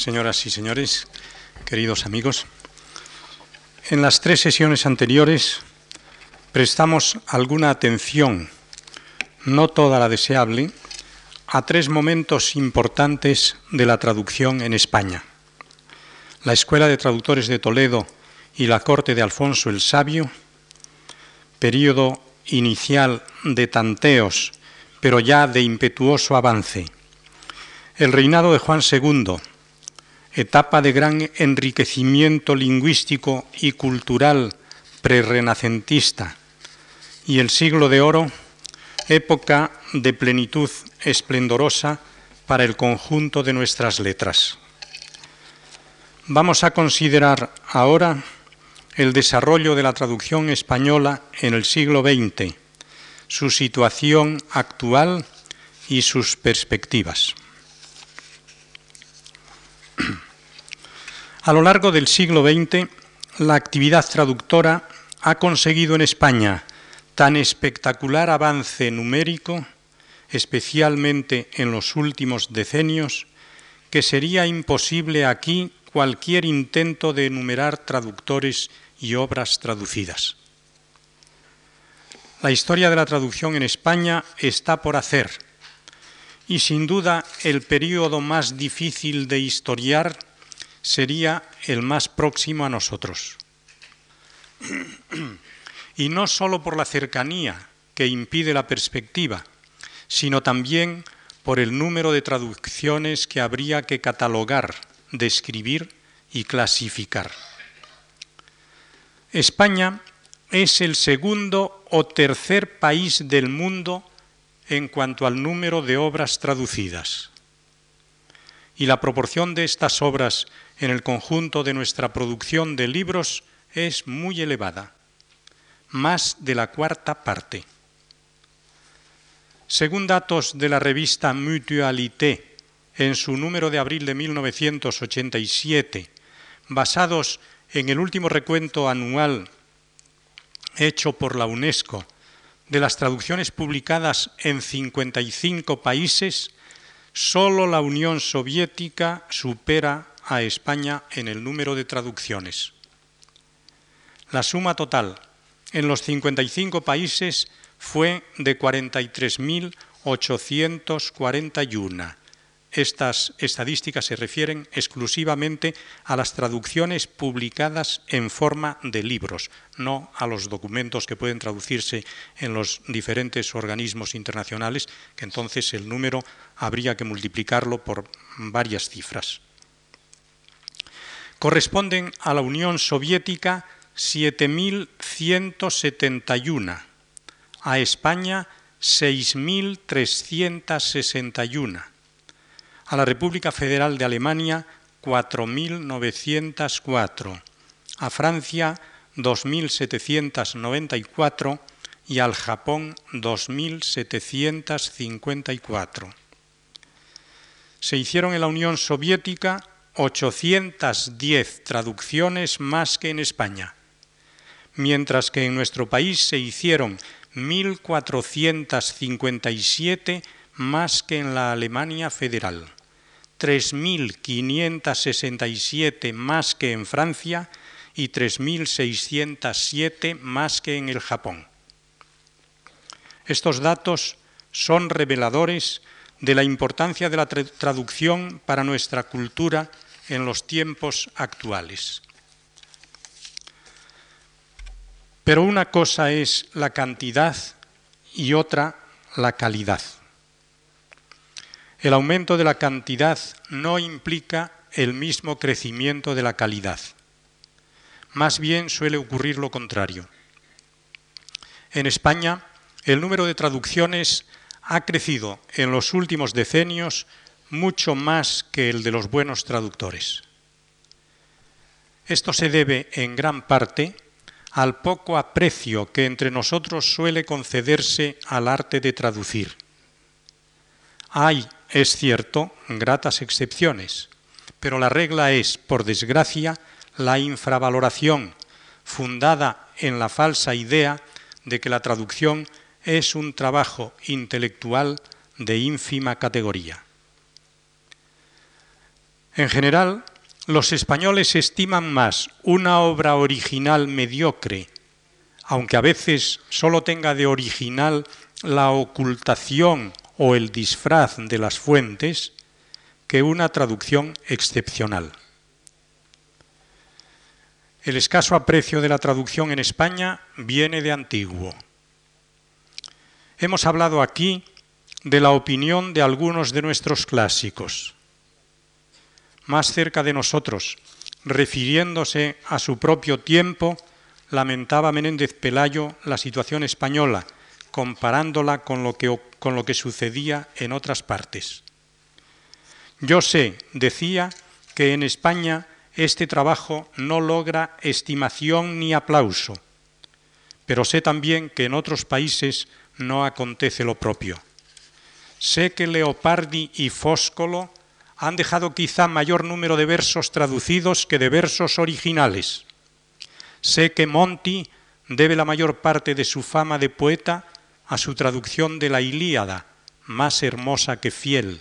señoras y señores, queridos amigos. En las tres sesiones anteriores prestamos alguna atención, no toda la deseable, a tres momentos importantes de la traducción en España. La Escuela de Traductores de Toledo y la Corte de Alfonso el Sabio, periodo inicial de tanteos, pero ya de impetuoso avance. El reinado de Juan II, etapa de gran enriquecimiento lingüístico y cultural prerrenacentista, y el siglo de oro, época de plenitud esplendorosa para el conjunto de nuestras letras. Vamos a considerar ahora el desarrollo de la traducción española en el siglo XX, su situación actual y sus perspectivas. A lo largo del siglo XX, la actividad traductora ha conseguido en España tan espectacular avance numérico, especialmente en los últimos decenios, que sería imposible aquí cualquier intento de enumerar traductores y obras traducidas. La historia de la traducción en España está por hacer y sin duda el periodo más difícil de historiar sería el más próximo a nosotros. Y no sólo por la cercanía que impide la perspectiva, sino también por el número de traducciones que habría que catalogar, describir y clasificar. España es el segundo o tercer país del mundo en cuanto al número de obras traducidas. Y la proporción de estas obras en el conjunto de nuestra producción de libros es muy elevada, más de la cuarta parte. Según datos de la revista Mutualité, en su número de abril de 1987, basados en el último recuento anual hecho por la UNESCO de las traducciones publicadas en 55 países, solo la Unión Soviética supera a España en el número de traducciones. La suma total en los 55 países fue de 43.841. Estas estadísticas se refieren exclusivamente a las traducciones publicadas en forma de libros, no a los documentos que pueden traducirse en los diferentes organismos internacionales, que entonces el número habría que multiplicarlo por varias cifras. Corresponden a la Unión Soviética 7.171, a España 6.361, a la República Federal de Alemania 4.904, a Francia 2.794 y al Japón 2.754. Se hicieron en la Unión Soviética 810 traducciones más que en España, mientras que en nuestro país se hicieron 1.457 más que en la Alemania federal, 3.567 más que en Francia y 3.607 más que en el Japón. Estos datos son reveladores de la importancia de la traducción para nuestra cultura en los tiempos actuales. Pero una cosa es la cantidad y otra la calidad. El aumento de la cantidad no implica el mismo crecimiento de la calidad. Más bien suele ocurrir lo contrario. En España, el número de traducciones ha crecido en los últimos decenios mucho más que el de los buenos traductores. Esto se debe en gran parte al poco aprecio que entre nosotros suele concederse al arte de traducir. Hay, es cierto, gratas excepciones, pero la regla es, por desgracia, la infravaloración fundada en la falsa idea de que la traducción es un trabajo intelectual de ínfima categoría. En general, los españoles estiman más una obra original mediocre, aunque a veces solo tenga de original la ocultación o el disfraz de las fuentes, que una traducción excepcional. El escaso aprecio de la traducción en España viene de antiguo. Hemos hablado aquí de la opinión de algunos de nuestros clásicos. Más cerca de nosotros, refiriéndose a su propio tiempo, lamentaba Menéndez Pelayo la situación española, comparándola con lo que, con lo que sucedía en otras partes. Yo sé, decía, que en España este trabajo no logra estimación ni aplauso, pero sé también que en otros países no acontece lo propio. Sé que Leopardi y Fóscolo han dejado quizá mayor número de versos traducidos que de versos originales. Sé que Monti debe la mayor parte de su fama de poeta a su traducción de la Ilíada, más hermosa que fiel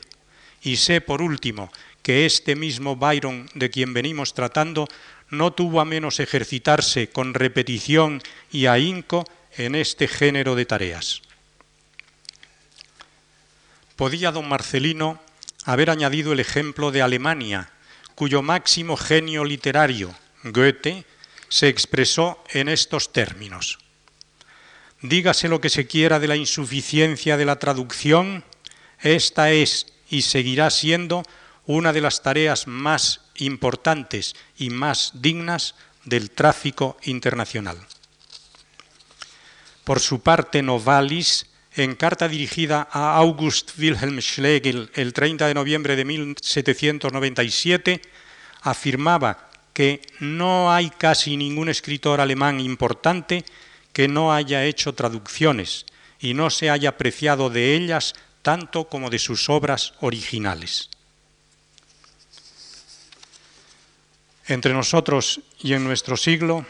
y sé, por último, que este mismo Byron de quien venimos tratando no tuvo a menos ejercitarse con repetición y ahínco en este género de tareas. Podía don Marcelino haber añadido el ejemplo de Alemania, cuyo máximo genio literario, Goethe, se expresó en estos términos. Dígase lo que se quiera de la insuficiencia de la traducción, esta es y seguirá siendo una de las tareas más importantes y más dignas del tráfico internacional. Por su parte, Novalis, en carta dirigida a August Wilhelm Schlegel el 30 de noviembre de 1797, afirmaba que no hay casi ningún escritor alemán importante que no haya hecho traducciones y no se haya apreciado de ellas tanto como de sus obras originales. Entre nosotros y en nuestro siglo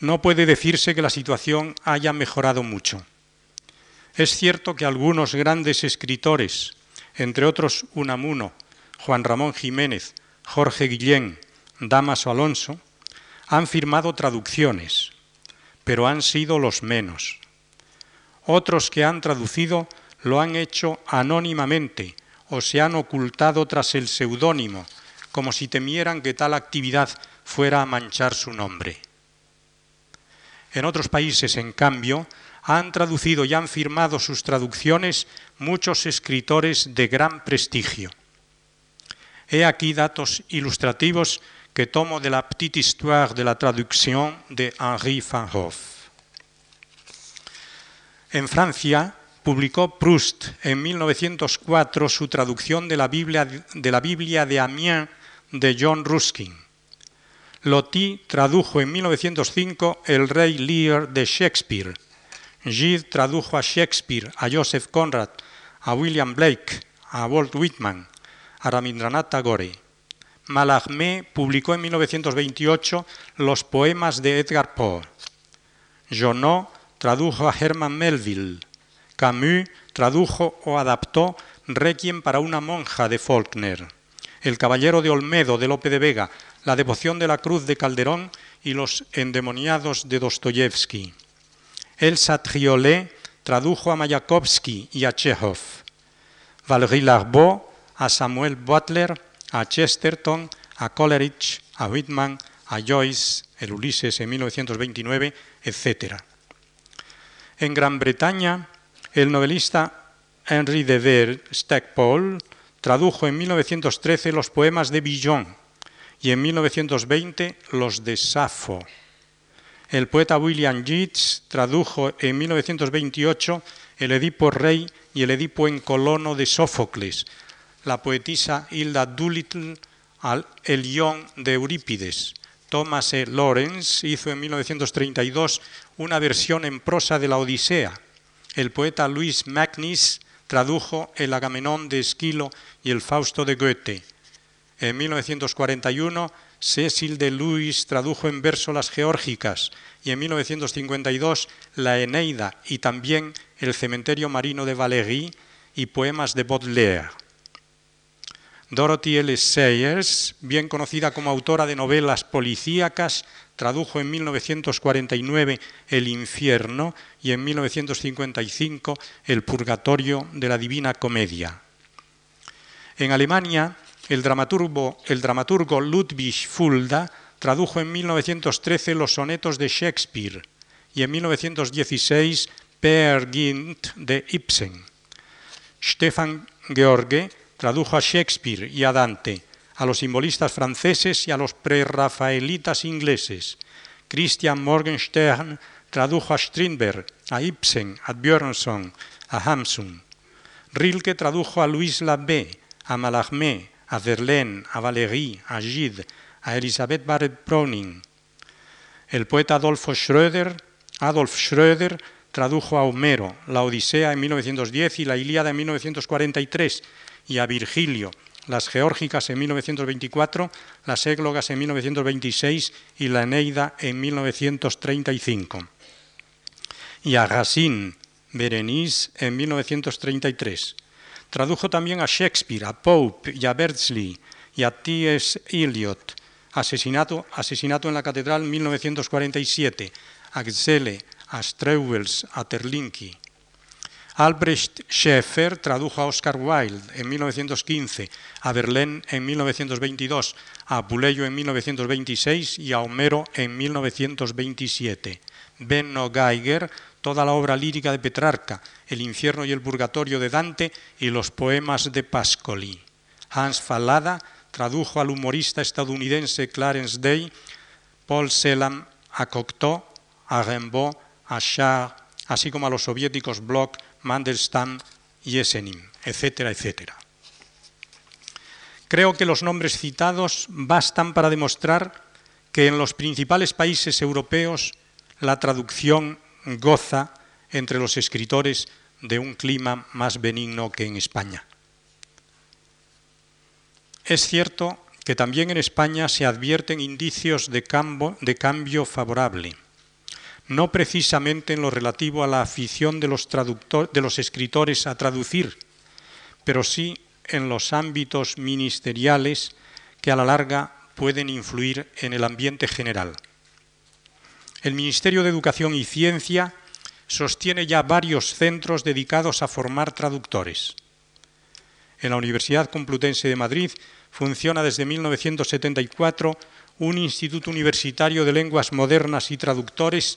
no puede decirse que la situación haya mejorado mucho. Es cierto que algunos grandes escritores, entre otros Unamuno, Juan Ramón Jiménez, Jorge Guillén, Damaso Alonso, han firmado traducciones, pero han sido los menos. Otros que han traducido lo han hecho anónimamente o se han ocultado tras el seudónimo, como si temieran que tal actividad fuera a manchar su nombre. En otros países, en cambio, han traducido y han firmado sus traducciones muchos escritores de gran prestigio. He aquí datos ilustrativos que tomo de la Petite Histoire de la Traduction de Henri Van Hoff. En Francia, publicó Proust en 1904 su traducción de la Biblia de, la Biblia de Amiens de John Ruskin. Loti tradujo en 1905 El Rey Lear de Shakespeare. Gide tradujo a Shakespeare, a Joseph Conrad, a William Blake, a Walt Whitman, a Rabindranath Tagore. Mallarmé publicó en 1928 los poemas de Edgar Poe. Jonot tradujo a Herman Melville. Camus tradujo o adaptó Requiem para una monja de Faulkner, El Caballero de Olmedo de Lope de Vega, La Devoción de la Cruz de Calderón y Los Endemoniados de Dostoyevsky. Elsa Triolet tradujo a Mayakovsky y a Chekhov. Valéry Larbeau a Samuel Butler, a Chesterton, a Coleridge, a Whitman, a Joyce, el Ulises en 1929, etc. En Gran Bretaña, el novelista Henri de Ver Stackpole tradujo en 1913 los poemas de Villon y en 1920 los de Safo. El poeta William Yeats tradujo en 1928 el Edipo Rey y el Edipo en Colono de Sófocles. La poetisa Hilda Doolittle al El Lion de Eurípides. Thomas E. Lawrence hizo en 1932 una versión en prosa de la Odisea el poeta Luis Magnis tradujo el Agamenón de Esquilo y el Fausto de Goethe. En 1941, Cecil de Luis tradujo en verso las Geórgicas y en 1952 la Eneida y también el Cementerio Marino de Valéry y poemas de Baudelaire. Dorothy L. Sayers, bien conocida como autora de novelas policíacas, tradujo en 1949 El infierno y en 1955 El purgatorio de la Divina Comedia. En Alemania, el dramaturgo, Ludwig Fulda tradujo en 1913 los sonetos de Shakespeare y en 1916 Per Gynt de Ibsen. Stefan George tradujo a Shakespeare y a Dante, a los simbolistas franceses y a los prerrafaelitas ingleses. Christian Morgenstern tradujo a Strindberg, a Ibsen, a Björnson, a Hamsun. Rilke tradujo a Louis Labé, a Mallarmé, a Verlaine, a Valéry, a Gide, a Elisabeth Barrett Browning. El poeta Adolfo Schröder, Adolf Schröder tradujo a Homero, la Odisea en 1910 y la Ilíada en 1943, y a Virgilio, las Geórgicas en 1924, las Églogas en 1926 y la Eneida en 1935. Y a Racine, Berenice en 1933. Tradujo también a Shakespeare, a Pope y a Beardsley y a T.S. Eliot. Asesinato, asesinato en la Catedral 1947. A Gzelle, a Streuels, a Terlinki. Albrecht Schaeffer tradujo a Oscar Wilde en 1915, a Verlaine en 1922, a Puleyo en 1926 y a Homero en 1927. Benno Geiger toda la obra lírica de Petrarca, El infierno y el purgatorio de Dante y los poemas de Pascoli. Hans Fallada tradujo al humorista estadounidense Clarence Day, Paul Celan a Cocteau, a Rimbaud, a Char, así como a los soviéticos Bloch, Mandelstam y Esenin, etcétera, etcétera. Creo que los nombres citados bastan para demostrar que en los principales países europeos la traducción goza entre los escritores de un clima más benigno que en España. Es cierto que también en España se advierten indicios de cambio, de cambio favorable, no precisamente en lo relativo a la afición de los, escritores a traducir, pero sí en los ámbitos ministeriales que a la larga pueden influir en el ambiente general. El Ministerio de Educación y Ciencia sostiene ya varios centros dedicados a formar traductores. En la Universidad Complutense de Madrid funciona desde 1974 un Instituto Universitario de Lenguas Modernas y Traductores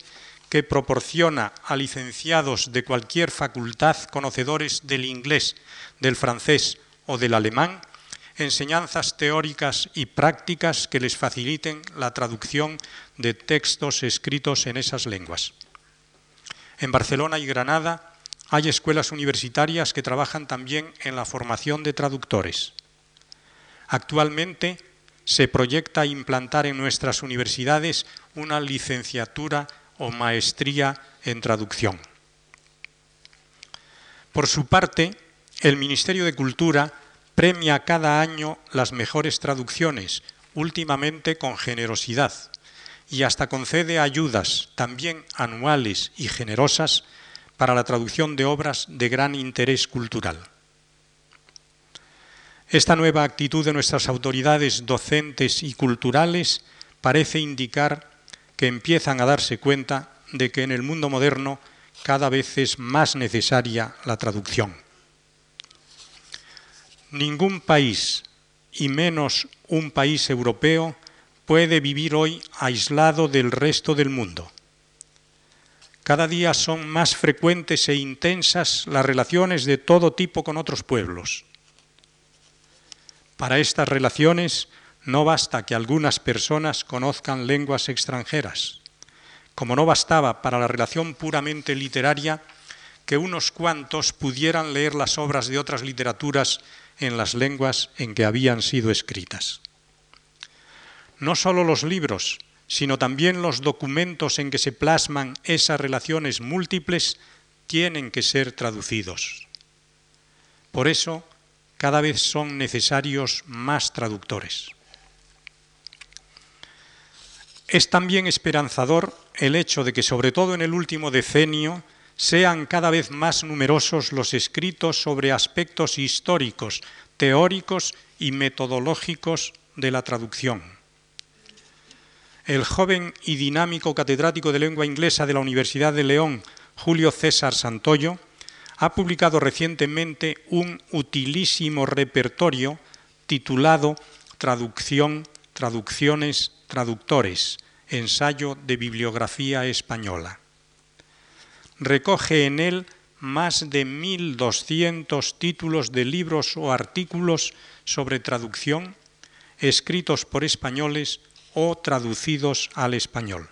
que proporciona a licenciados de cualquier facultad conocedores del inglés, del francés o del alemán enseñanzas teóricas y prácticas que les faciliten la traducción de textos escritos en esas lenguas. En Barcelona y Granada hay escuelas universitarias que trabajan también en la formación de traductores. Actualmente se proyecta implantar en nuestras universidades una licenciatura o maestría en traducción. Por su parte, el Ministerio de Cultura premia cada año las mejores traducciones, últimamente con generosidad, y hasta concede ayudas, también anuales y generosas, para la traducción de obras de gran interés cultural. Esta nueva actitud de nuestras autoridades docentes y culturales parece indicar que empiezan a darse cuenta de que en el mundo moderno cada vez es más necesaria la traducción. Ningún país, y menos un país europeo, puede vivir hoy aislado del resto del mundo. Cada día son más frecuentes e intensas las relaciones de todo tipo con otros pueblos. Para estas relaciones no basta que algunas personas conozcan lenguas extranjeras, como no bastaba para la relación puramente literaria que unos cuantos pudieran leer las obras de otras literaturas en las lenguas en que habían sido escritas. No solo los libros, sino también los documentos en que se plasman esas relaciones múltiples tienen que ser traducidos. Por eso, cada vez son necesarios más traductores. Es también esperanzador el hecho de que, sobre todo en el último decenio, sean cada vez más numerosos los escritos sobre aspectos históricos, teóricos y metodológicos de la traducción. El joven y dinámico catedrático de lengua inglesa de la Universidad de León, Julio César Santoyo, ha publicado recientemente un utilísimo repertorio titulado Traducción, Traducciones, Traductores, ensayo de bibliografía española. Recoge en él más de 1.200 títulos de libros o artículos sobre traducción escritos por españoles o traducidos al español.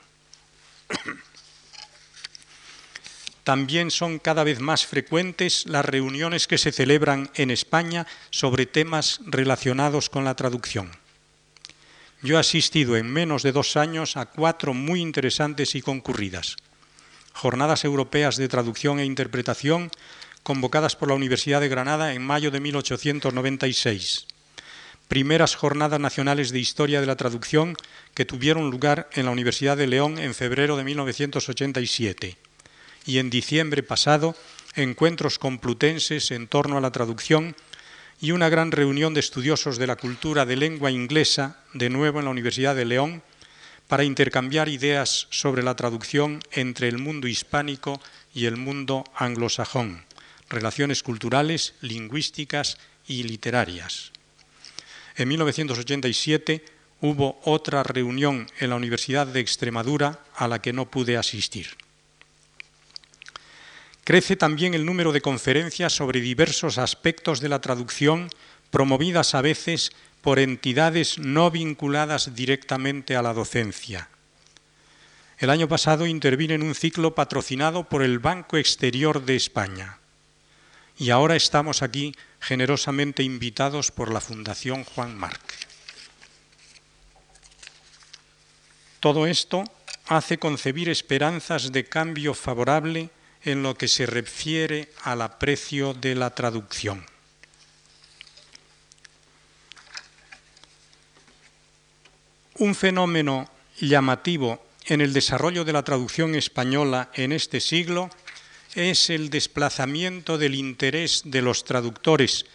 También son cada vez más frecuentes las reuniones que se celebran en España sobre temas relacionados con la traducción. Yo he asistido en menos de dos años a cuatro muy interesantes y concurridas. Jornadas Europeas de Traducción e Interpretación convocadas por la Universidad de Granada en mayo de 1896. Primeras Jornadas Nacionales de Historia de la Traducción que tuvieron lugar en la Universidad de León en febrero de 1987 y en diciembre pasado encuentros complutenses en torno a la traducción y una gran reunión de estudiosos de la cultura de lengua inglesa, de nuevo en la Universidad de León, para intercambiar ideas sobre la traducción entre el mundo hispánico y el mundo anglosajón, relaciones culturales, lingüísticas y literarias. En 1987 hubo otra reunión en la Universidad de Extremadura a la que no pude asistir. Crece también el número de conferencias sobre diversos aspectos de la traducción, promovidas a veces por entidades no vinculadas directamente a la docencia. El año pasado intervine en un ciclo patrocinado por el Banco Exterior de España. Y ahora estamos aquí generosamente invitados por la Fundación Juan Marc. Todo esto hace concebir esperanzas de cambio favorable en lo que se refiere al aprecio de la traducción. Un fenómeno llamativo en el desarrollo de la traducción española en este siglo es el desplazamiento del interés de los traductores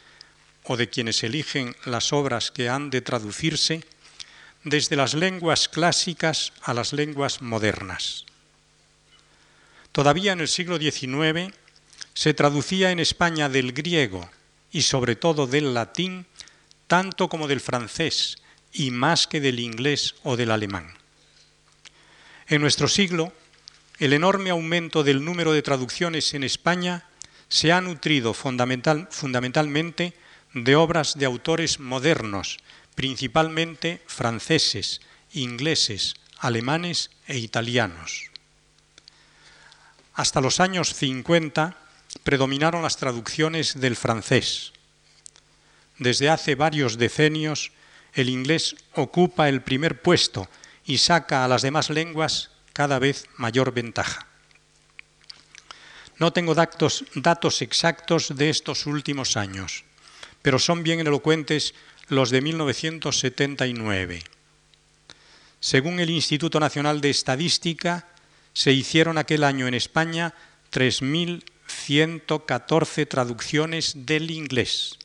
o de quienes eligen las obras que han de traducirse desde las lenguas clásicas a las lenguas modernas. Todavía en el siglo XIX se traducía en España del griego y sobre todo del latín, tanto como del francés y más que del inglés o del alemán. En nuestro siglo, el enorme aumento del número de traducciones en España se ha nutrido fundamentalmente de obras de autores modernos, principalmente franceses, ingleses, alemanes e italianos. Hasta los años 50 predominaron las traducciones del francés. Desde hace varios decenios el inglés ocupa el primer puesto y saca a las demás lenguas cada vez mayor ventaja. No tengo datos, exactos de estos últimos años, pero son bien elocuentes los de 1979. Según el Instituto Nacional de Estadística, se hicieron aquel año en España 3.114 traducciones del inglés.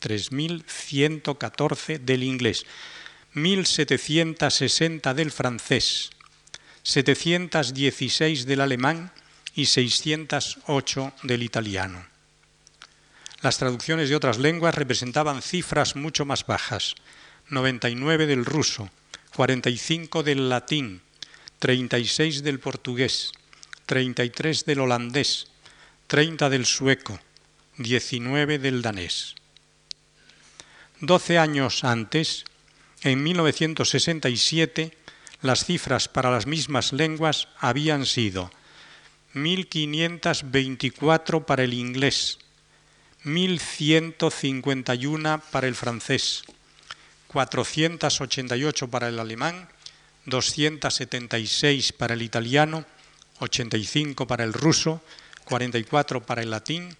3.114 del inglés. 1.760 del francés. 716 del alemán y 608 del italiano. Las traducciones de otras lenguas representaban cifras mucho más bajas. 99 del ruso, 45 del latín, 36 del portugués, 33 del holandés, 30 del sueco, 19 del danés. Doce años antes, en 1967, las cifras para las mismas lenguas habían sido 1.524 para el inglés, 1.151 para el francés, 488 para el alemán 276 para el italiano, 85 para el ruso, 44 para el latín,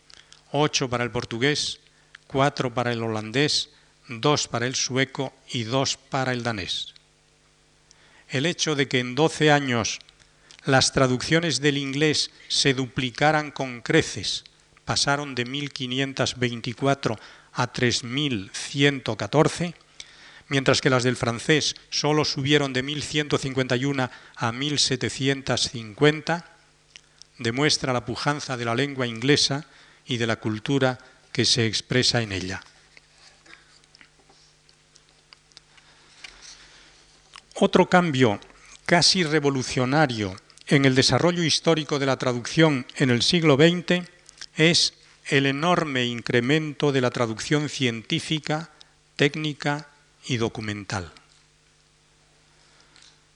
8 para el portugués, 4 para el holandés, 2 para el sueco y 2 para el danés. El hecho de que en 12 años las traducciones del inglés se duplicaran con creces, pasaron de 1524 a 3114, mientras que las del francés solo subieron de 1151 a 1750, demuestra la pujanza de la lengua inglesa y de la cultura que se expresa en ella. Otro cambio casi revolucionario en el desarrollo histórico de la traducción en el siglo XX es el enorme incremento de la traducción científica, técnica y documental.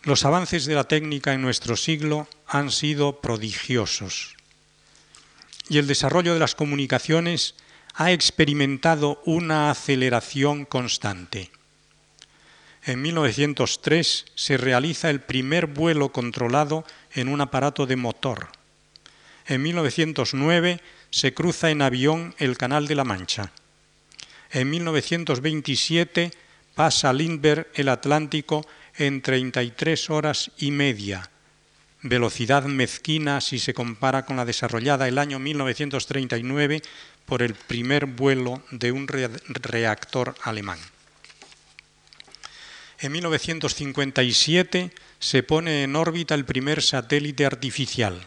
Los avances de la técnica en nuestro siglo han sido prodigiosos y el desarrollo de las comunicaciones ha experimentado una aceleración constante. En 1903 se realiza el primer vuelo controlado en un aparato de motor. En 1909 se cruza en avión el Canal de la Mancha. En 1927 pasa Lindbergh el Atlántico en 33 horas y media, velocidad mezquina si se compara con la desarrollada el año 1939 por el primer vuelo de un reactor alemán. En 1957 se pone en órbita el primer satélite artificial.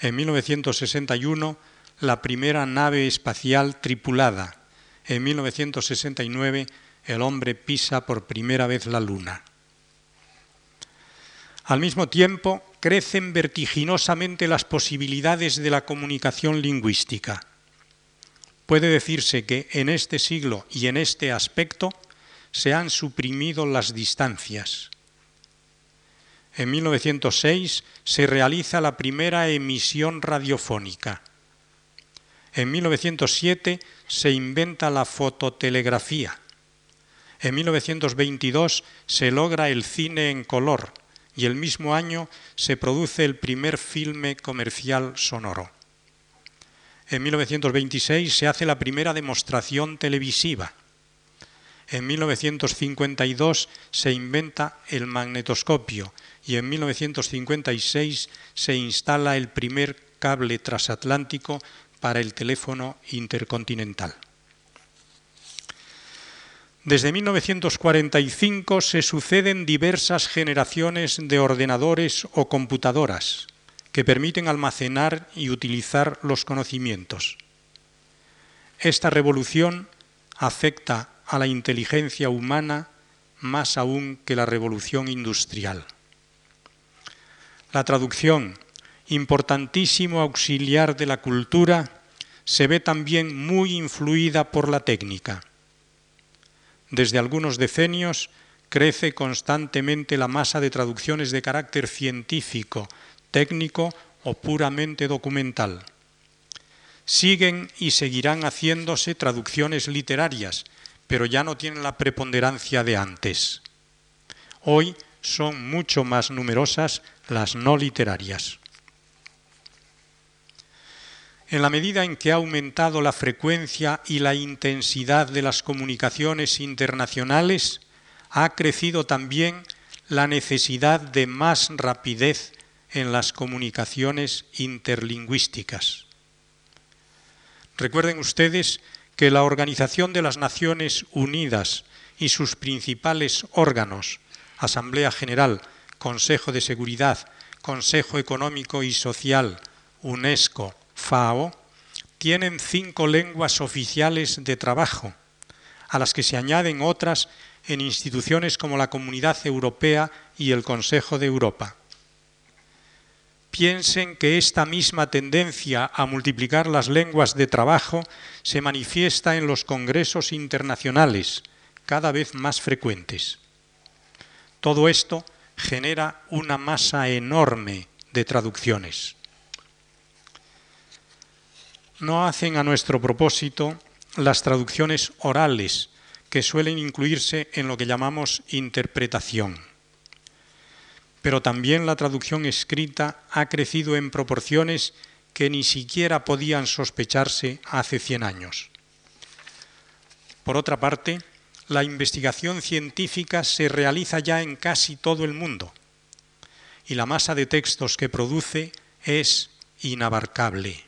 En 1961 la primera nave espacial tripulada. En 1969 el hombre pisa por primera vez la luna. Al mismo tiempo, crecen vertiginosamente las posibilidades de la comunicación lingüística. Puede decirse que en este siglo y en este aspecto se han suprimido las distancias. En 1906 se realiza la primera emisión radiofónica. En 1907 se inventa la fototelegrafía. En 1922 se logra el cine en color y el mismo año se produce el primer filme comercial sonoro. En 1926 se hace la primera demostración televisiva. En 1952 se inventa el magnetoscopio y en 1956 se instala el primer cable transatlántico para el teléfono intercontinental. Desde 1945 se suceden diversas generaciones de ordenadores o computadoras que permiten almacenar y utilizar los conocimientos. Esta revolución afecta a la inteligencia humana más aún que la revolución industrial. La traducción, importantísimo auxiliar de la cultura, se ve también muy influida por la técnica. Desde algunos decenios crece constantemente la masa de traducciones de carácter científico, técnico o puramente documental. Siguen y seguirán haciéndose traducciones literarias, pero ya no tienen la preponderancia de antes. Hoy son mucho más numerosas las no literarias. En la medida en que ha aumentado la frecuencia y la intensidad de las comunicaciones internacionales, ha crecido también la necesidad de más rapidez en las comunicaciones interlingüísticas. Recuerden ustedes que la Organización de las Naciones Unidas y sus principales órganos, Asamblea General, Consejo de Seguridad, Consejo Económico y Social, UNESCO, FAO, tienen cinco lenguas oficiales de trabajo, a las que se añaden otras en instituciones como la Comunidad Europea y el Consejo de Europa. Piensen que esta misma tendencia a multiplicar las lenguas de trabajo se manifiesta en los congresos internacionales, cada vez más frecuentes. Todo esto genera una masa enorme de traducciones no hacen a nuestro propósito las traducciones orales, que suelen incluirse en lo que llamamos interpretación. Pero también la traducción escrita ha crecido en proporciones que ni siquiera podían sospecharse hace 100 años. Por otra parte, la investigación científica se realiza ya en casi todo el mundo y la masa de textos que produce es inabarcable.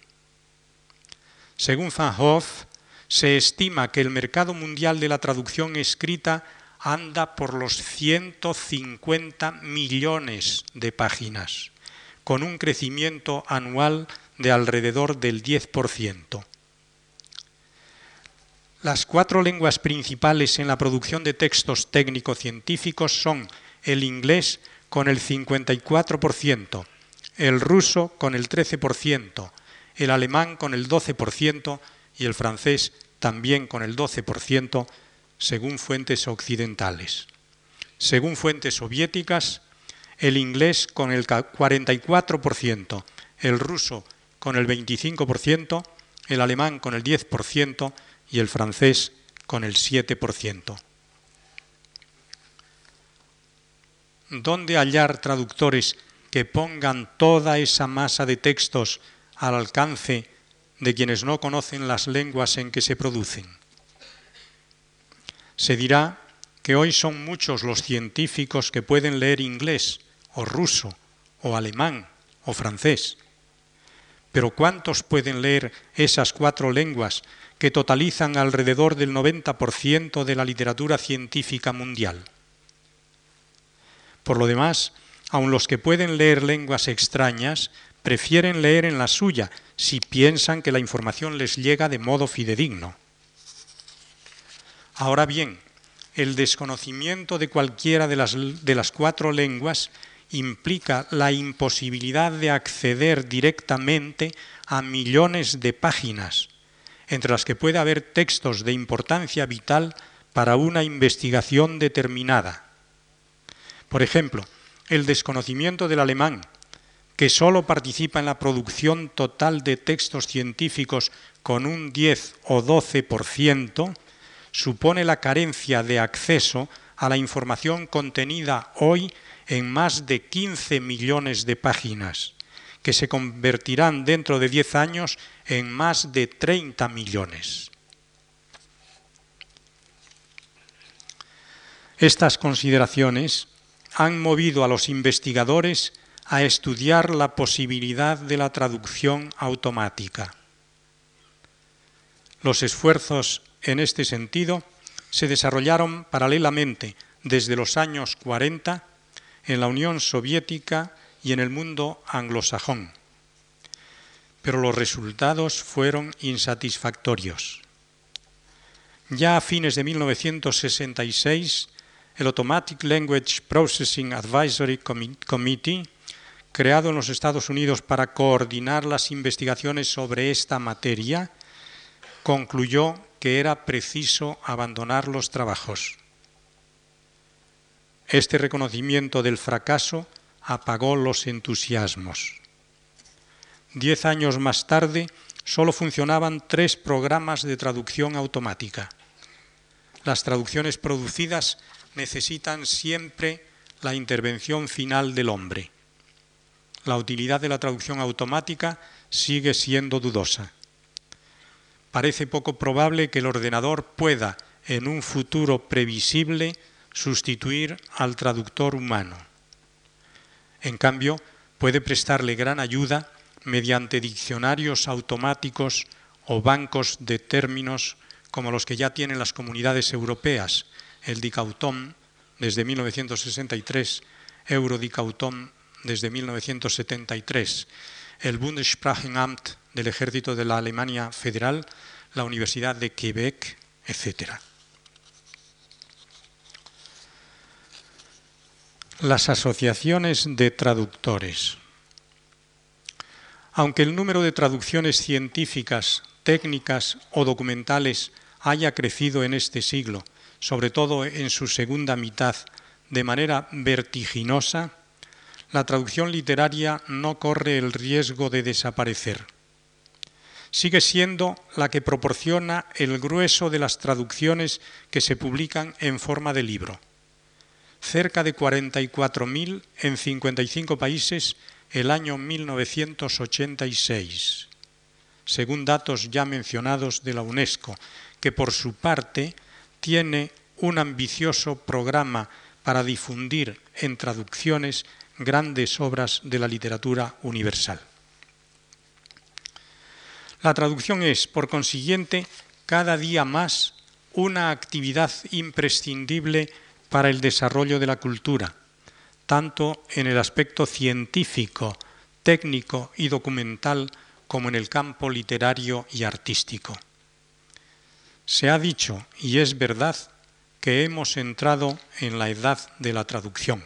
Según Van Hoff, se estima que el mercado mundial de la traducción escrita anda por los 150 millones de páginas, con un crecimiento anual de alrededor del 10%. Las cuatro lenguas principales en la producción de textos técnico-científicos son el inglés con el 54%, el ruso con el 13%, el alemán con el 12% y el francés también con el 12%, según fuentes occidentales. Según fuentes soviéticas, el inglés con el 44%, el ruso con el 25%, el alemán con el 10% y el francés con el 7%. ¿Dónde hallar traductores que pongan toda esa masa de textos al alcance de quienes no conocen las lenguas en que se producen? Se dirá que hoy son muchos los científicos que pueden leer inglés o ruso o alemán o francés. Pero ¿cuántos pueden leer esas cuatro lenguas que totalizan alrededor del 90% de la literatura científica mundial. Por lo demás, aun los que pueden leer lenguas extrañas prefieren leer en la suya si piensan que la información les llega de modo fidedigno. Ahora bien, el desconocimiento de cualquiera de las, de las cuatro lenguas implica la imposibilidad de acceder directamente a millones de páginas entre las que puede haber textos de importancia vital para una investigación determinada. Por ejemplo, el desconocimiento del alemán, que sólo participa en la producción total de textos científicos con un 10 o 12%, supone la carencia de acceso a la información contenida hoy en más de 15 millones de páginas que se convertirán dentro de 10 años en más de 30 millones. Estas consideraciones han movido a los investigadores a estudiar la posibilidad de la traducción automática. Los esfuerzos en este sentido se desarrollaron paralelamente desde los años 40 en la Unión Soviética y en el mundo anglosajón. Pero los resultados fueron insatisfactorios. Ya a fines de 1966, el Automatic Language Processing Advisory Committee, creado en los Estados Unidos para coordinar las investigaciones sobre esta materia, concluyó que era preciso abandonar los trabajos. Este reconocimiento del fracaso apagó los entusiasmos. Diez años más tarde, solo funcionaban tres programas de traducción automática. Las traducciones producidas necesitan siempre la intervención final del hombre. La utilidad de la traducción automática sigue siendo dudosa. Parece poco probable que el ordenador pueda, en un futuro previsible, sustituir al traductor humano. En cambio, puede prestarle gran ayuda mediante diccionarios automáticos o bancos de términos como los que ya tienen las comunidades europeas, el Dicautom desde 1963, Eurodicautom desde 1973, el Bundessprachenamt del Ejército de la Alemania Federal, la Universidad de Quebec, etc. Las asociaciones de traductores. Aunque el número de traducciones científicas, técnicas o documentales haya crecido en este siglo, sobre todo en su segunda mitad, de manera vertiginosa, la traducción literaria no corre el riesgo de desaparecer. Sigue siendo la que proporciona el grueso de las traducciones que se publican en forma de libro cerca de 44.000 en 55 países el año 1986, según datos ya mencionados de la UNESCO, que por su parte tiene un ambicioso programa para difundir en traducciones grandes obras de la literatura universal. La traducción es, por consiguiente, cada día más una actividad imprescindible para el desarrollo de la cultura, tanto en el aspecto científico, técnico y documental como en el campo literario y artístico. Se ha dicho, y es verdad, que hemos entrado en la edad de la traducción.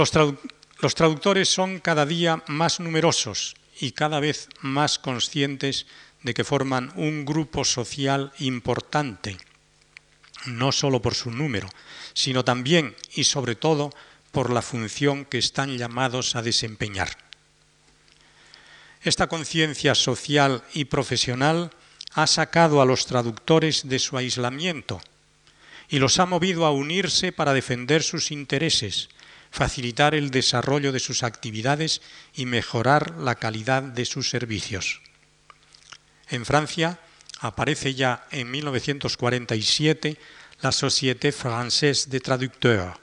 Los, traductores son cada día más numerosos y cada vez más conscientes de que forman un grupo social importante, no solo por su número, sino también y sobre todo por la función que están llamados a desempeñar. Esta conciencia social y profesional ha sacado a los traductores de su aislamiento y los ha movido a unirse para defender sus intereses, facilitar el desarrollo de sus actividades y mejorar la calidad de sus servicios. En Francia aparece ya en 1947 la Société Française de Traducteurs.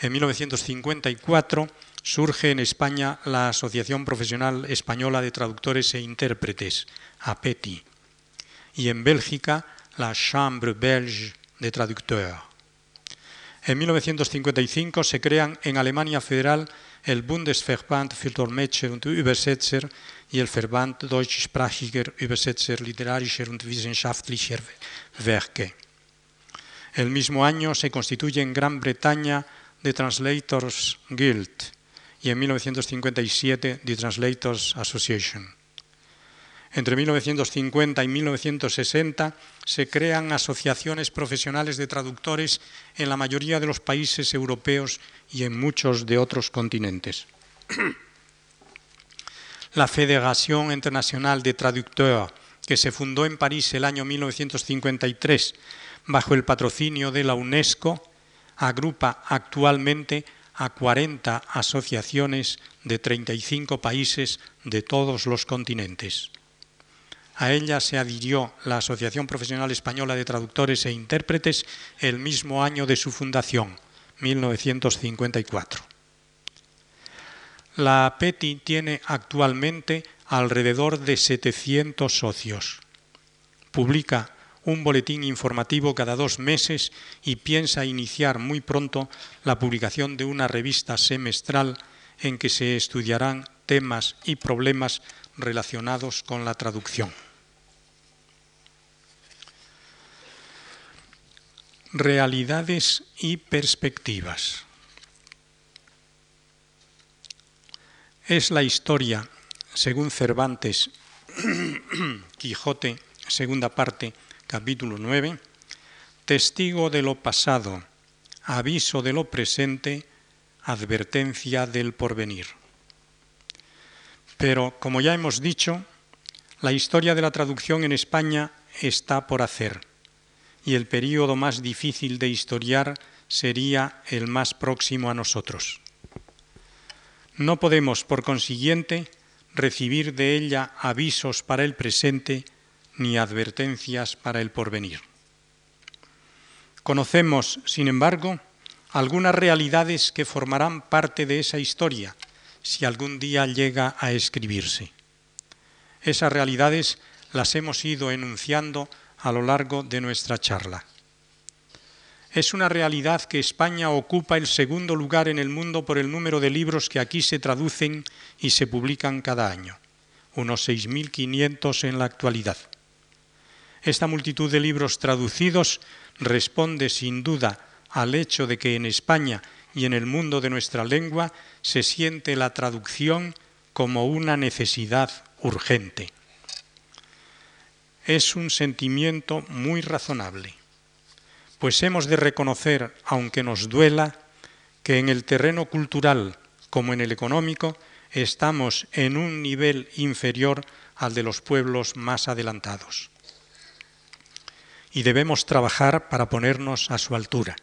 En 1954 surge en España la Asociación Profesional Española de Traductores e Intérpretes, APETI, y en Bélgica la Chambre Belge de Traducteurs. En 1955 se crean en Alemania Federal el Bundesverband für und Übersetzer y el Verband deutschsprachiger Übersetzer literarischer und wissenschaftlicher Werke. El mismo año se constituye en Gran Bretaña The Translators Guild, y en 1957 The Translators Association. Entre 1950 y 1960 se crean asociaciones profesionales de traductores en la mayoría de los países europeos y en muchos de otros continentes. La Federación Internacional de Traducteurs, que se fundó en París el año 1953 bajo el patrocinio de la UNESCO, agrupa actualmente a 40 asociaciones de 35 países de todos los continentes. A ella se adhirió la Asociación Profesional Española de Traductores e Intérpretes el mismo año de su fundación, 1954. La PETI tiene actualmente alrededor de 700 socios. Publica un boletín informativo cada dos meses y piensa iniciar muy pronto la publicación de una revista semestral en que se estudiarán temas y problemas relacionados con la traducción. Realidades y perspectivas. Es la historia, según Cervantes, Quijote, segunda parte, capítulo 9, testigo de lo pasado, aviso de lo presente, advertencia del porvenir. Pero, como ya hemos dicho, la historia de la traducción en España está por hacer, y el período más difícil de historiar sería el más próximo a nosotros. No podemos, por consiguiente, recibir de ella avisos para el presente ni advertencias para el porvenir. Conocemos, sin embargo, algunas realidades que formarán parte de esa historia si algún día llega a escribirse. Esas realidades las hemos ido enunciando a lo largo de nuestra charla. Es una realidad que España ocupa el segundo lugar en el mundo por el número de libros que aquí se traducen y se publican cada año, unos 6.500 en la actualidad. Esta multitud de libros traducidos responde sin duda al hecho de que en España y en el mundo de nuestra lengua se siente la traducción como una necesidad urgente. Es un sentimiento muy razonable, pues hemos de reconocer, aunque nos duela, que en el terreno cultural como en el económico estamos en un nivel inferior al de los pueblos más adelantados y debemos trabajar para ponernos a su altura.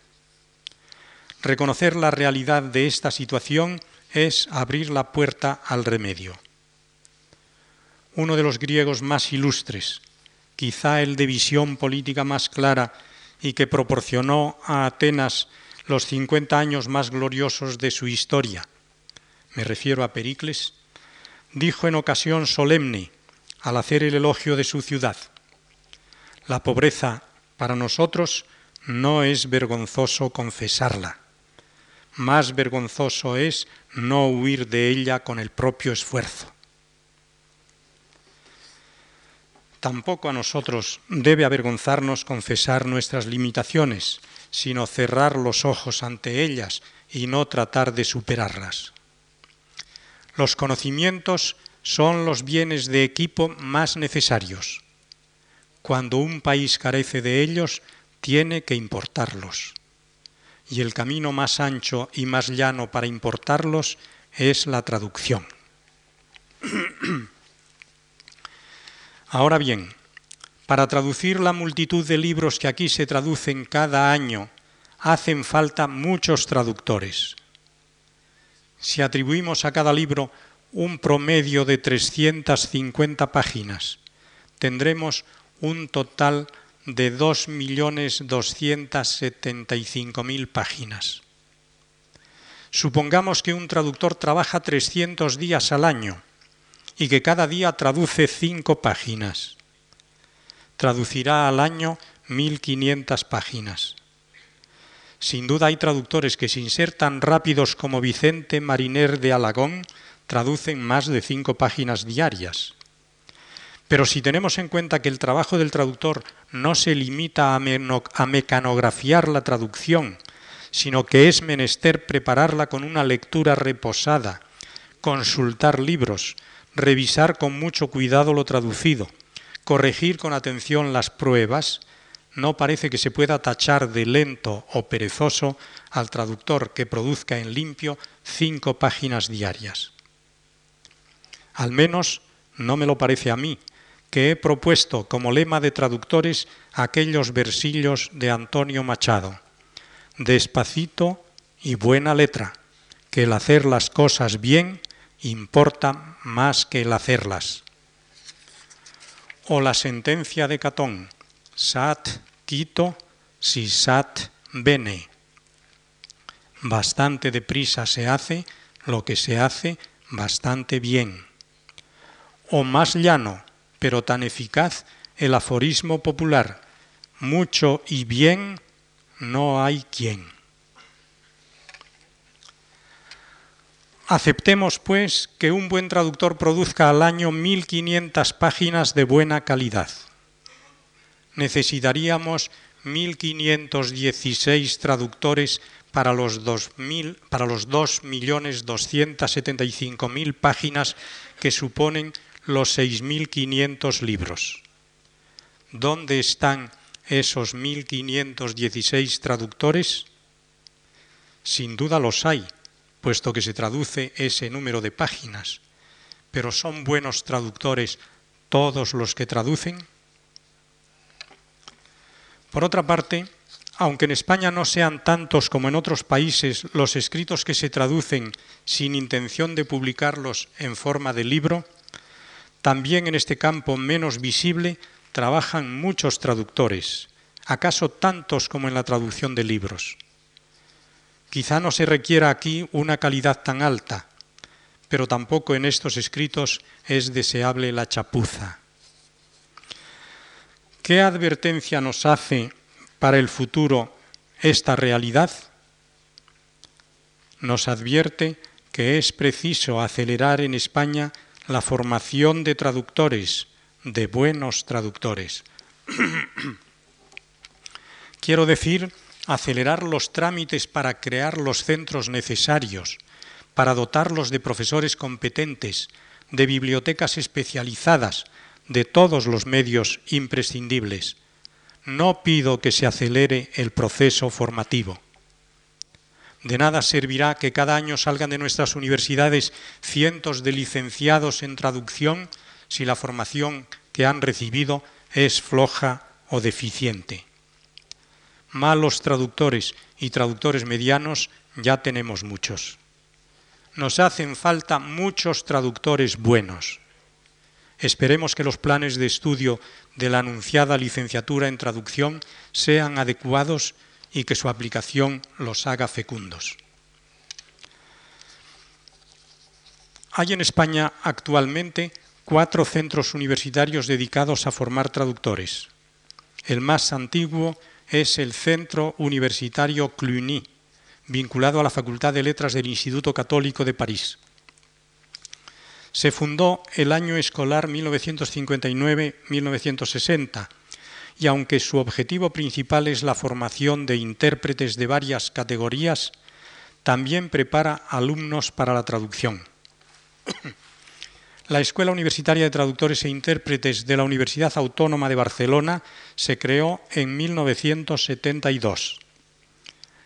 Reconocer la realidad de esta situación es abrir la puerta al remedio. Uno de los griegos más ilustres, quizá el de visión política más clara y que proporcionó a Atenas los 50 años más gloriosos de su historia, me refiero a Pericles, dijo en ocasión solemne, al hacer el elogio de su ciudad, la pobreza para nosotros no es vergonzoso confesarla, más vergonzoso es no huir de ella con el propio esfuerzo. Tampoco a nosotros debe avergonzarnos confesar nuestras limitaciones, sino cerrar los ojos ante ellas y no tratar de superarlas. Los conocimientos son los bienes de equipo más necesarios. Cuando un país carece de ellos, tiene que importarlos. Y el camino más ancho y más llano para importarlos es la traducción. Ahora bien, para traducir la multitud de libros que aquí se traducen cada año, hacen falta muchos traductores. Si atribuimos a cada libro un promedio de 350 páginas, tendremos un total de 2.275.000 páginas. Supongamos que un traductor trabaja 300 días al año y que cada día traduce cinco páginas. Traducirá al año 1.500 páginas. Sin duda hay traductores que sin ser tan rápidos como Vicente Mariner de Alagón traducen más de cinco páginas diarias. Pero si tenemos en cuenta que el trabajo del traductor no se limita a, a mecanografiar la traducción, sino que es menester prepararla con una lectura reposada, consultar libros, revisar con mucho cuidado lo traducido, corregir con atención las pruebas, no parece que se pueda tachar de lento o perezoso al traductor que produzca en limpio cinco páginas diarias. Al menos no me lo parece a mí, que he propuesto como lema de traductores aquellos versillos de Antonio Machado. Despacito y buena letra, que el hacer las cosas bien importa más que el hacerlas. O la sentencia de Catón, sat quito si sat bene. Bastante deprisa se hace lo que se hace bastante bien. O más llano, pero tan eficaz, el aforismo popular, mucho y bien no hay quien. Aceptemos, pues, que un buen traductor produzca al año 1.500 páginas de buena calidad. Necesitaríamos 1.516 traductores para los 2.275.000 páginas que suponen los 6.500 libros. ¿Dónde están esos 1.516 traductores? Sin duda los hay puesto que se traduce ese número de páginas. Pero ¿son buenos traductores todos los que traducen? Por otra parte, aunque en España no sean tantos como en otros países los escritos que se traducen sin intención de publicarlos en forma de libro, también en este campo menos visible trabajan muchos traductores, acaso tantos como en la traducción de libros. Quizá no se requiera aquí una calidad tan alta, pero tampoco en estos escritos es deseable la chapuza. ¿Qué advertencia nos hace para el futuro esta realidad? Nos advierte que es preciso acelerar en España la formación de traductores, de buenos traductores. Quiero decir acelerar los trámites para crear los centros necesarios, para dotarlos de profesores competentes, de bibliotecas especializadas, de todos los medios imprescindibles. No pido que se acelere el proceso formativo. De nada servirá que cada año salgan de nuestras universidades cientos de licenciados en traducción si la formación que han recibido es floja o deficiente malos traductores y traductores medianos ya tenemos muchos. Nos hacen falta muchos traductores buenos. Esperemos que los planes de estudio de la anunciada licenciatura en traducción sean adecuados y que su aplicación los haga fecundos. Hay en España actualmente cuatro centros universitarios dedicados a formar traductores. El más antiguo es el Centro Universitario Cluny, vinculado a la Facultad de Letras del Instituto Católico de París. Se fundó el año escolar 1959-1960 y aunque su objetivo principal es la formación de intérpretes de varias categorías, también prepara alumnos para la traducción. La Escuela Universitaria de Traductores e Intérpretes de la Universidad Autónoma de Barcelona se creó en 1972.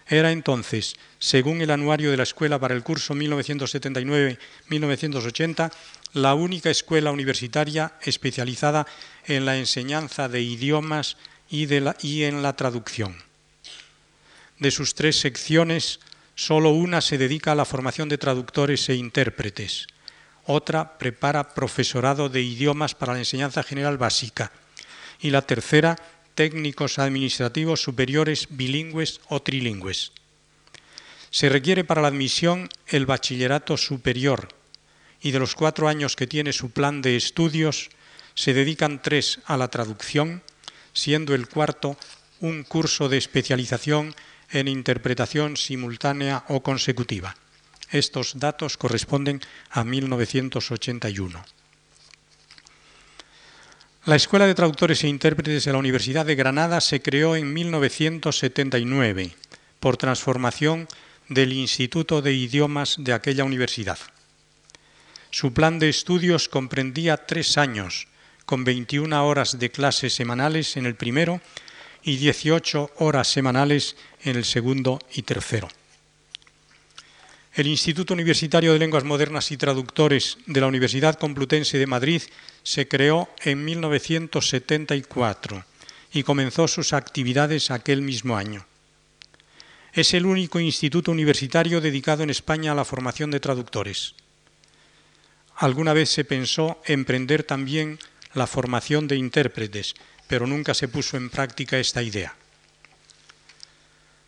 Era entonces, según el anuario de la escuela para el curso 1979-1980, la única escuela universitaria especializada en la enseñanza de idiomas y, y, en la traducción. De sus tres secciones, solo una se dedica a la formación de traductores e intérpretes otra prepara profesorado de idiomas para la enseñanza general básica y la tercera técnicos administrativos superiores bilingües o trilingües. Se requiere para la admisión el bachillerato superior y de los cuatro años que tiene su plan de estudios se dedican tres a la traducción, siendo el cuarto un curso de especialización en interpretación simultánea o consecutiva. Estos datos corresponden a 1981. La Escuela de Traductores e Intérpretes de la Universidad de Granada se creó en 1979 por transformación del Instituto de Idiomas de aquella universidad. Su plan de estudios comprendía tres años, con 21 horas de clases semanales en el primero y 18 horas semanales en el segundo y tercero. El Instituto Universitario de Lenguas Modernas y Traductores de la Universidad Complutense de Madrid se creó en 1974 y comenzó sus actividades aquel mismo año. Es el único instituto universitario dedicado en España a la formación de traductores. Alguna vez se pensó emprender también la formación de intérpretes, pero nunca se puso en práctica esta idea.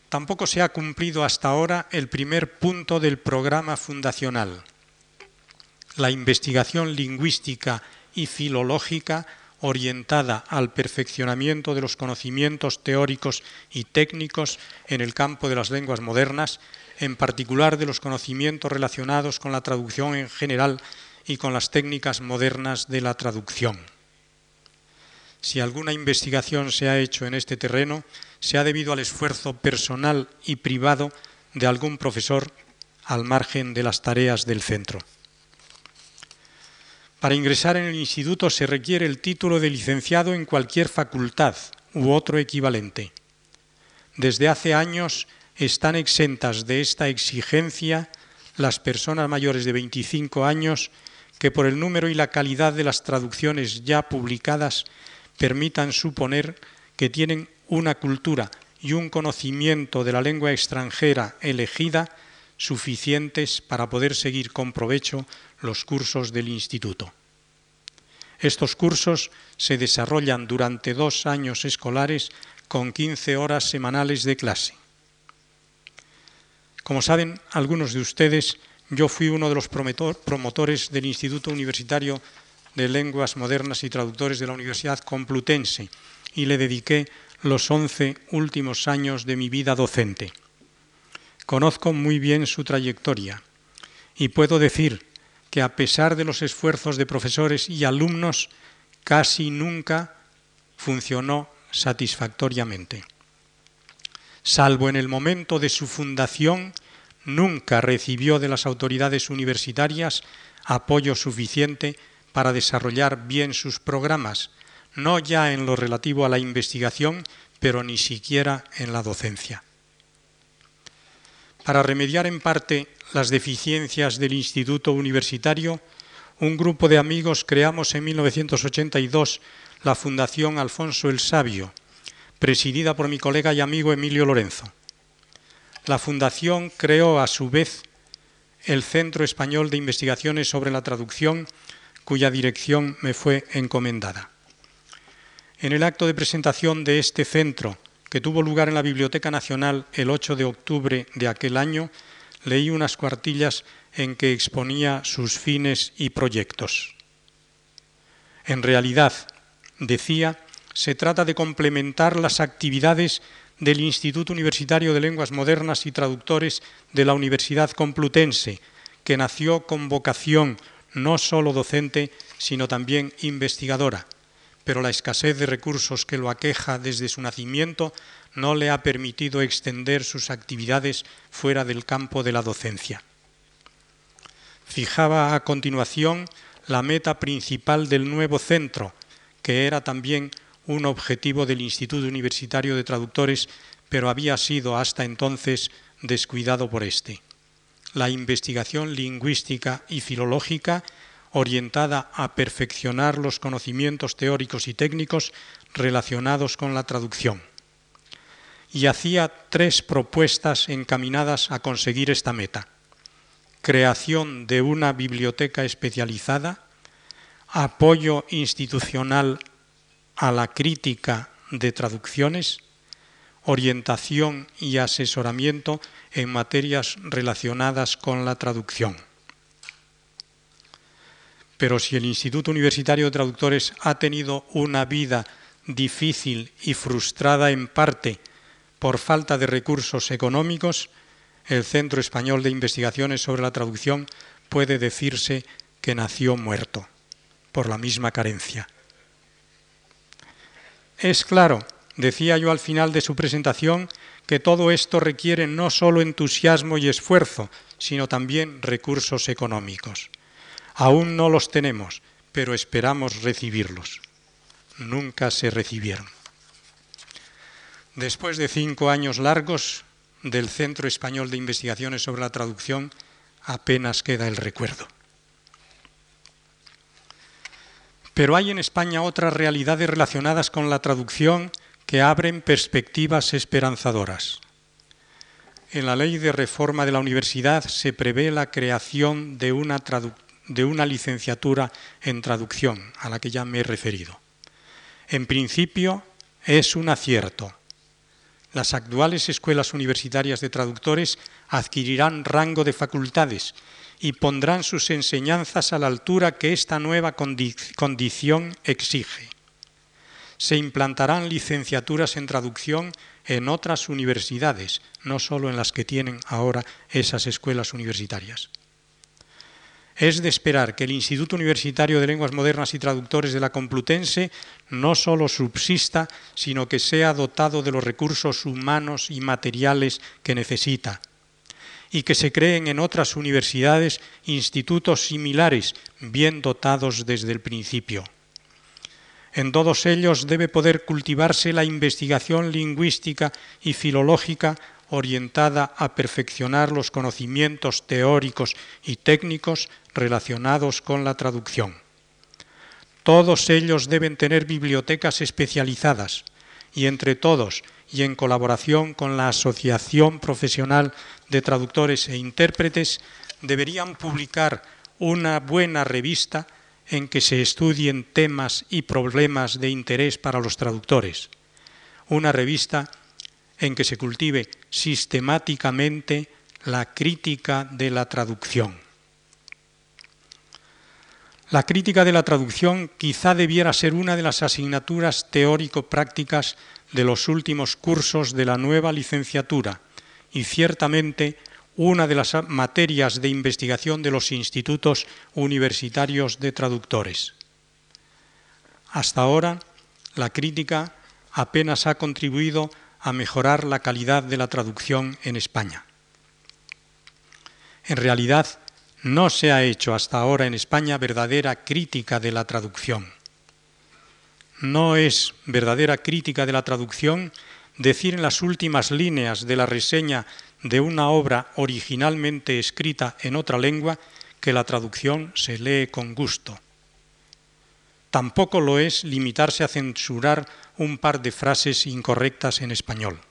Tampoco se ha cumplido hasta ahora el primer punto del programa fundacional, la investigación lingüística y filológica orientada al perfeccionamiento de los conocimientos teóricos y técnicos en el campo de las lenguas modernas, en particular de los conocimientos relacionados con la traducción en general y con las técnicas modernas de la traducción. Si alguna investigación se ha hecho en este terreno, se ha debido al esfuerzo personal y privado de algún profesor al margen de las tareas del centro. Para ingresar en el instituto se requiere el título de licenciado en cualquier facultad u otro equivalente. Desde hace años están exentas de esta exigencia las personas mayores de 25 años que por el número y la calidad de las traducciones ya publicadas permitan suponer que tienen una cultura y un conocimiento de la lengua extranjera elegida suficientes para poder seguir con provecho los cursos del instituto. Estos cursos se desarrollan durante dos años escolares con 15 horas semanales de clase. Como saben algunos de ustedes, yo fui uno de los promotores del Instituto Universitario de Lenguas Modernas y Traductores de la Universidad Complutense y le dediqué los once últimos años de mi vida docente. Conozco muy bien su trayectoria y puedo decir que a pesar de los esfuerzos de profesores y alumnos, casi nunca funcionó satisfactoriamente. Salvo en el momento de su fundación, nunca recibió de las autoridades universitarias apoyo suficiente para desarrollar bien sus programas, no ya en lo relativo a la investigación, pero ni siquiera en la docencia. Para remediar en parte las deficiencias del Instituto Universitario, un grupo de amigos creamos en 1982 la Fundación Alfonso el Sabio, presidida por mi colega y amigo Emilio Lorenzo. La Fundación creó a su vez el Centro Español de Investigaciones sobre la Traducción, cuya dirección me fue encomendada. En el acto de presentación de este centro, que tuvo lugar en la Biblioteca Nacional el 8 de octubre de aquel año, leí unas cuartillas en que exponía sus fines y proyectos. En realidad, decía, se trata de complementar las actividades del Instituto Universitario de Lenguas Modernas y Traductores de la Universidad Complutense, que nació con vocación no solo docente, sino también investigadora, pero la escasez de recursos que lo aqueja desde su nacimiento no le ha permitido extender sus actividades fuera del campo de la docencia. Fijaba a continuación la meta principal del nuevo centro, que era también un objetivo del Instituto Universitario de Traductores, pero había sido hasta entonces descuidado por éste. La investigación lingüística y filológica orientada a perfeccionar los conocimientos teóricos y técnicos relacionados con la traducción. Y hacía tres propuestas encaminadas a conseguir esta meta. Creación de una biblioteca especializada, apoyo institucional a la crítica de traducciones, orientación y asesoramiento en materias relacionadas con la traducción. Pero si el Instituto Universitario de Traductores ha tenido una vida difícil y frustrada en parte por falta de recursos económicos, el Centro Español de Investigaciones sobre la Traducción puede decirse que nació muerto por la misma carencia. Es claro, decía yo al final de su presentación, que todo esto requiere no solo entusiasmo y esfuerzo, sino también recursos económicos. Aún no los tenemos, pero esperamos recibirlos. Nunca se recibieron. Después de cinco años largos del Centro Español de Investigaciones sobre la Traducción, apenas queda el recuerdo. Pero hay en España otras realidades relacionadas con la traducción que abren perspectivas esperanzadoras. En la ley de reforma de la universidad se prevé la creación de una traducción de una licenciatura en traducción, a la que ya me he referido. En principio, es un acierto. Las actuales escuelas universitarias de traductores adquirirán rango de facultades y pondrán sus enseñanzas a la altura que esta nueva condición exige. Se implantarán licenciaturas en traducción en otras universidades, no solo en las que tienen ahora esas escuelas universitarias. Es de esperar que el Instituto Universitario de Lenguas Modernas y Traductores de la Complutense no solo subsista, sino que sea dotado de los recursos humanos y materiales que necesita, y que se creen en otras universidades institutos similares, bien dotados desde el principio. En todos ellos debe poder cultivarse la investigación lingüística y filológica orientada a perfeccionar los conocimientos teóricos y técnicos relacionados con la traducción. Todos ellos deben tener bibliotecas especializadas y entre todos y en colaboración con la Asociación Profesional de Traductores e Intérpretes deberían publicar una buena revista en que se estudien temas y problemas de interés para los traductores. Una revista en que se cultive sistemáticamente la crítica de la traducción. La crítica de la traducción quizá debiera ser una de las asignaturas teórico-prácticas de los últimos cursos de la nueva licenciatura y ciertamente una de las materias de investigación de los institutos universitarios de traductores. Hasta ahora, la crítica apenas ha contribuido a mejorar la calidad de la traducción en España. En realidad, no se ha hecho hasta ahora en España verdadera crítica de la traducción. No es verdadera crítica de la traducción decir en las últimas líneas de la reseña de una obra originalmente escrita en otra lengua que la traducción se lee con gusto. Tampoco lo es limitarse a censurar un par de frases incorrectas en español.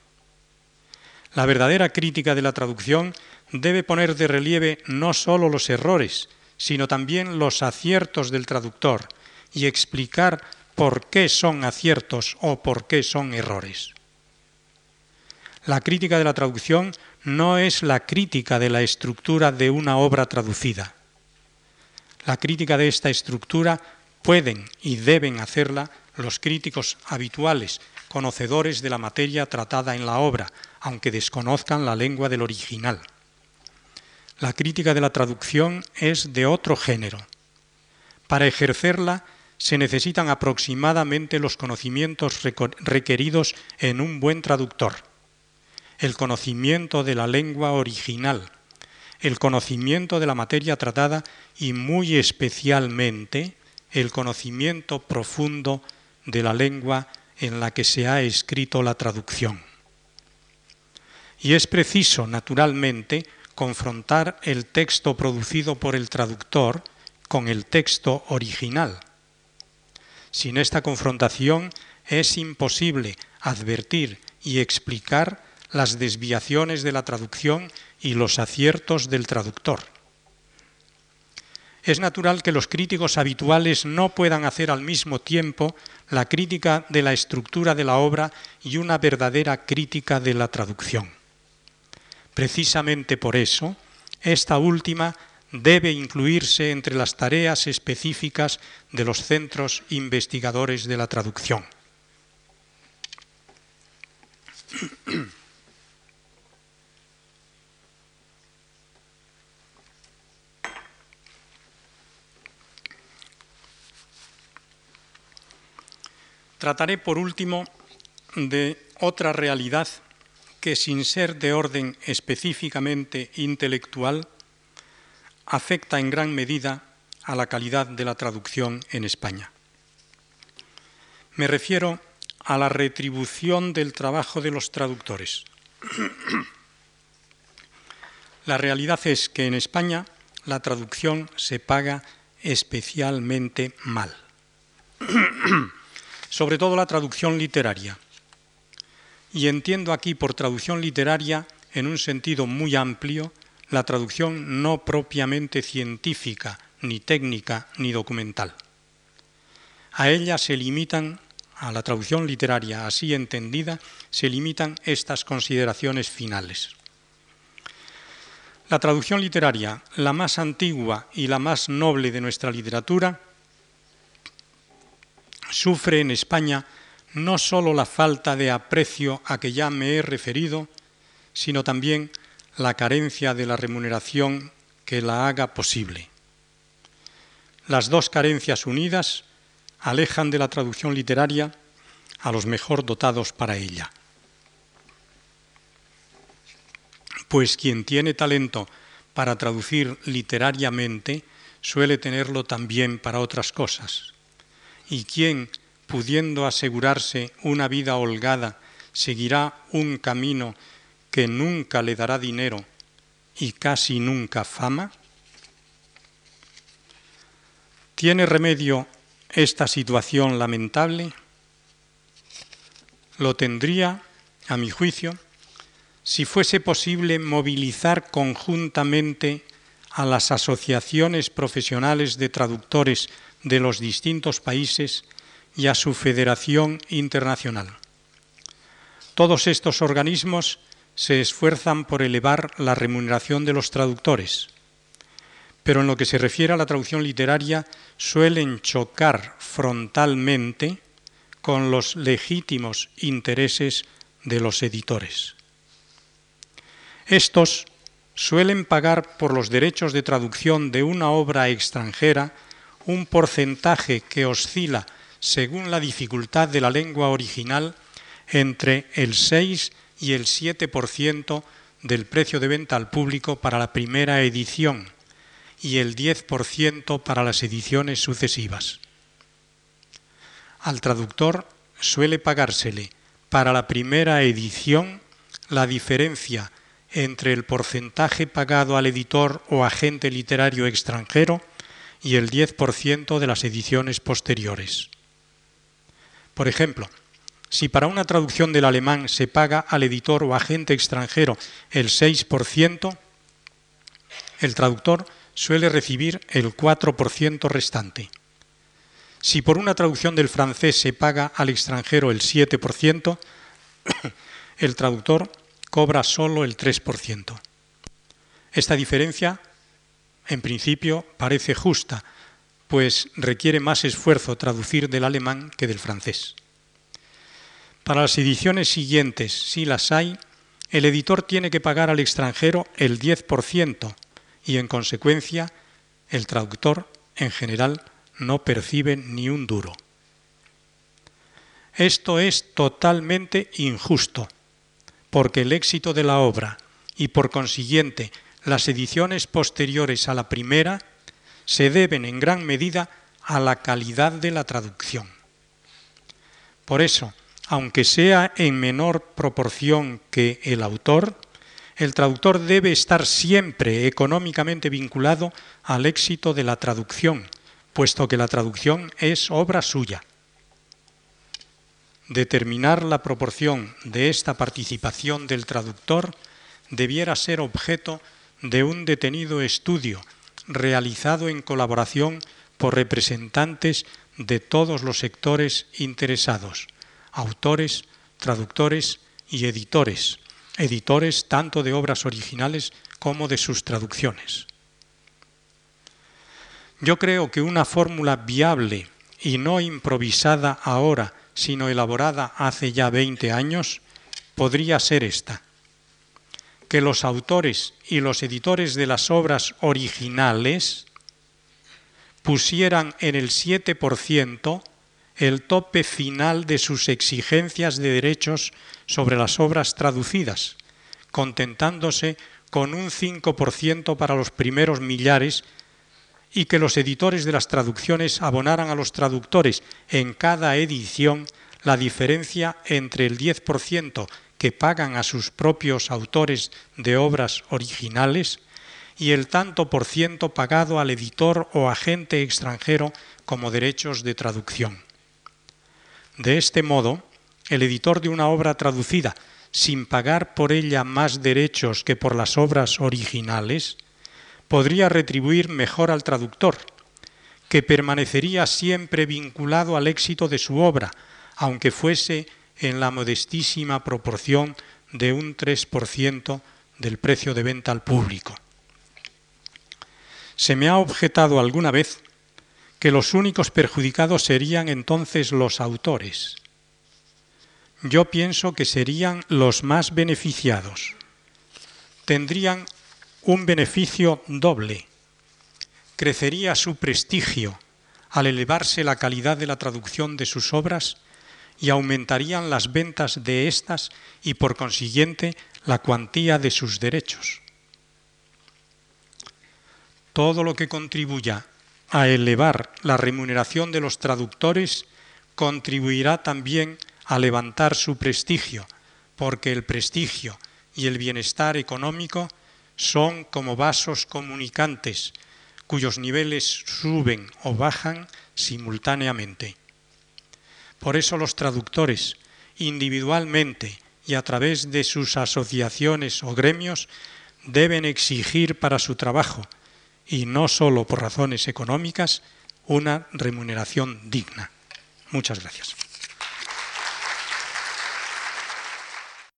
La verdadera crítica de la traducción debe poner de relieve no sólo los errores, sino también los aciertos del traductor y explicar por qué son aciertos o por qué son errores. La crítica de la traducción no es la crítica de la estructura de una obra traducida. La crítica de esta estructura pueden y deben hacerla los críticos habituales, conocedores de la materia tratada en la obra, aunque desconozcan la lengua del original. La crítica de la traducción es de otro género. Para ejercerla se necesitan aproximadamente los conocimientos requeridos en un buen traductor. El conocimiento de la lengua original, el conocimiento de la materia tratada y muy especialmente el conocimiento profundo de la lengua en la que se ha escrito la traducción. Y es preciso, naturalmente, confrontar el texto producido por el traductor con el texto original. Sin esta confrontación es imposible advertir y explicar las desviaciones de la traducción y los aciertos del traductor es natural que los críticos habituales no puedan hacer al mismo tiempo la crítica de la estructura de la obra y una verdadera crítica de la traducción. Precisamente por eso, esta última debe incluirse entre las tareas específicas de los centros investigadores de la traducción. Trataré por último de otra realidad que sin ser de orden específicamente intelectual afecta en gran medida a la calidad de la traducción en España. Me refiero a la retribución del trabajo de los traductores. La realidad es que en España la traducción se paga especialmente mal sobre todo la traducción literaria. Y entiendo aquí por traducción literaria, en un sentido muy amplio, la traducción no propiamente científica, ni técnica, ni documental. A ella se limitan, a la traducción literaria así entendida, se limitan estas consideraciones finales. La traducción literaria, la más antigua y la más noble de nuestra literatura, sufre en España no sólo la falta de aprecio a que ya me he referido, sino también la carencia de la remuneración que la haga posible. Las dos carencias unidas alejan de la traducción literaria a los mejor dotados para ella. Pues quien tiene talento para traducir literariamente suele tenerlo también para otras cosas y quien, pudiendo asegurarse una vida holgada, seguirá un camino que nunca le dará dinero y casi nunca fama? ¿Tiene remedio esta situación lamentable? Lo tendría, a mi juicio, si fuese posible movilizar conjuntamente a las asociaciones profesionales de traductores de los distintos países y a su Federación Internacional. Todos estos organismos se esfuerzan por elevar la remuneración de los traductores, pero en lo que se refiere a la traducción literaria suelen chocar frontalmente con los legítimos intereses de los editores. Estos suelen pagar por los derechos de traducción de una obra extranjera un porcentaje que oscila, según la dificultad de la lengua original, entre el 6 y el 7% del precio de venta al público para la primera edición y el 10% para las ediciones sucesivas. Al traductor suele pagársele para la primera edición la diferencia entre el porcentaje pagado al editor o agente literario extranjero y el 10% de las ediciones posteriores. Por ejemplo, si para una traducción del alemán se paga al editor o agente extranjero el 6%, el traductor suele recibir el 4% restante. Si por una traducción del francés se paga al extranjero el 7%, el traductor cobra solo el 3%. Esta diferencia, en principio, parece justa, pues requiere más esfuerzo traducir del alemán que del francés. Para las ediciones siguientes, si las hay, el editor tiene que pagar al extranjero el 10% y, en consecuencia, el traductor, en general, no percibe ni un duro. Esto es totalmente injusto, porque el éxito de la obra y, por consiguiente, las ediciones posteriores a la primera se deben en gran medida a la calidad de la traducción. Por eso, aunque sea en menor proporción que el autor, el traductor debe estar siempre económicamente vinculado al éxito de la traducción, puesto que la traducción es obra suya. Determinar la proporción de esta participación del traductor debiera ser objeto de un detenido estudio realizado en colaboración por representantes de todos los sectores interesados, autores, traductores y editores, editores tanto de obras originales como de sus traducciones. Yo creo que una fórmula viable y no improvisada ahora, sino elaborada hace ya 20 años, podría ser esta que los autores y los editores de las obras originales pusieran en el 7% el tope final de sus exigencias de derechos sobre las obras traducidas, contentándose con un 5% para los primeros millares y que los editores de las traducciones abonaran a los traductores en cada edición la diferencia entre el 10% que pagan a sus propios autores de obras originales y el tanto por ciento pagado al editor o agente extranjero como derechos de traducción. De este modo, el editor de una obra traducida, sin pagar por ella más derechos que por las obras originales, podría retribuir mejor al traductor, que permanecería siempre vinculado al éxito de su obra, aunque fuese en la modestísima proporción de un 3% del precio de venta al público. Se me ha objetado alguna vez que los únicos perjudicados serían entonces los autores. Yo pienso que serían los más beneficiados. Tendrían un beneficio doble. Crecería su prestigio al elevarse la calidad de la traducción de sus obras y aumentarían las ventas de éstas y por consiguiente la cuantía de sus derechos. Todo lo que contribuya a elevar la remuneración de los traductores contribuirá también a levantar su prestigio, porque el prestigio y el bienestar económico son como vasos comunicantes cuyos niveles suben o bajan simultáneamente. Por eso los traductores, individualmente y a través de sus asociaciones o gremios, deben exigir para su trabajo, y no solo por razones económicas, una remuneración digna. Muchas gracias.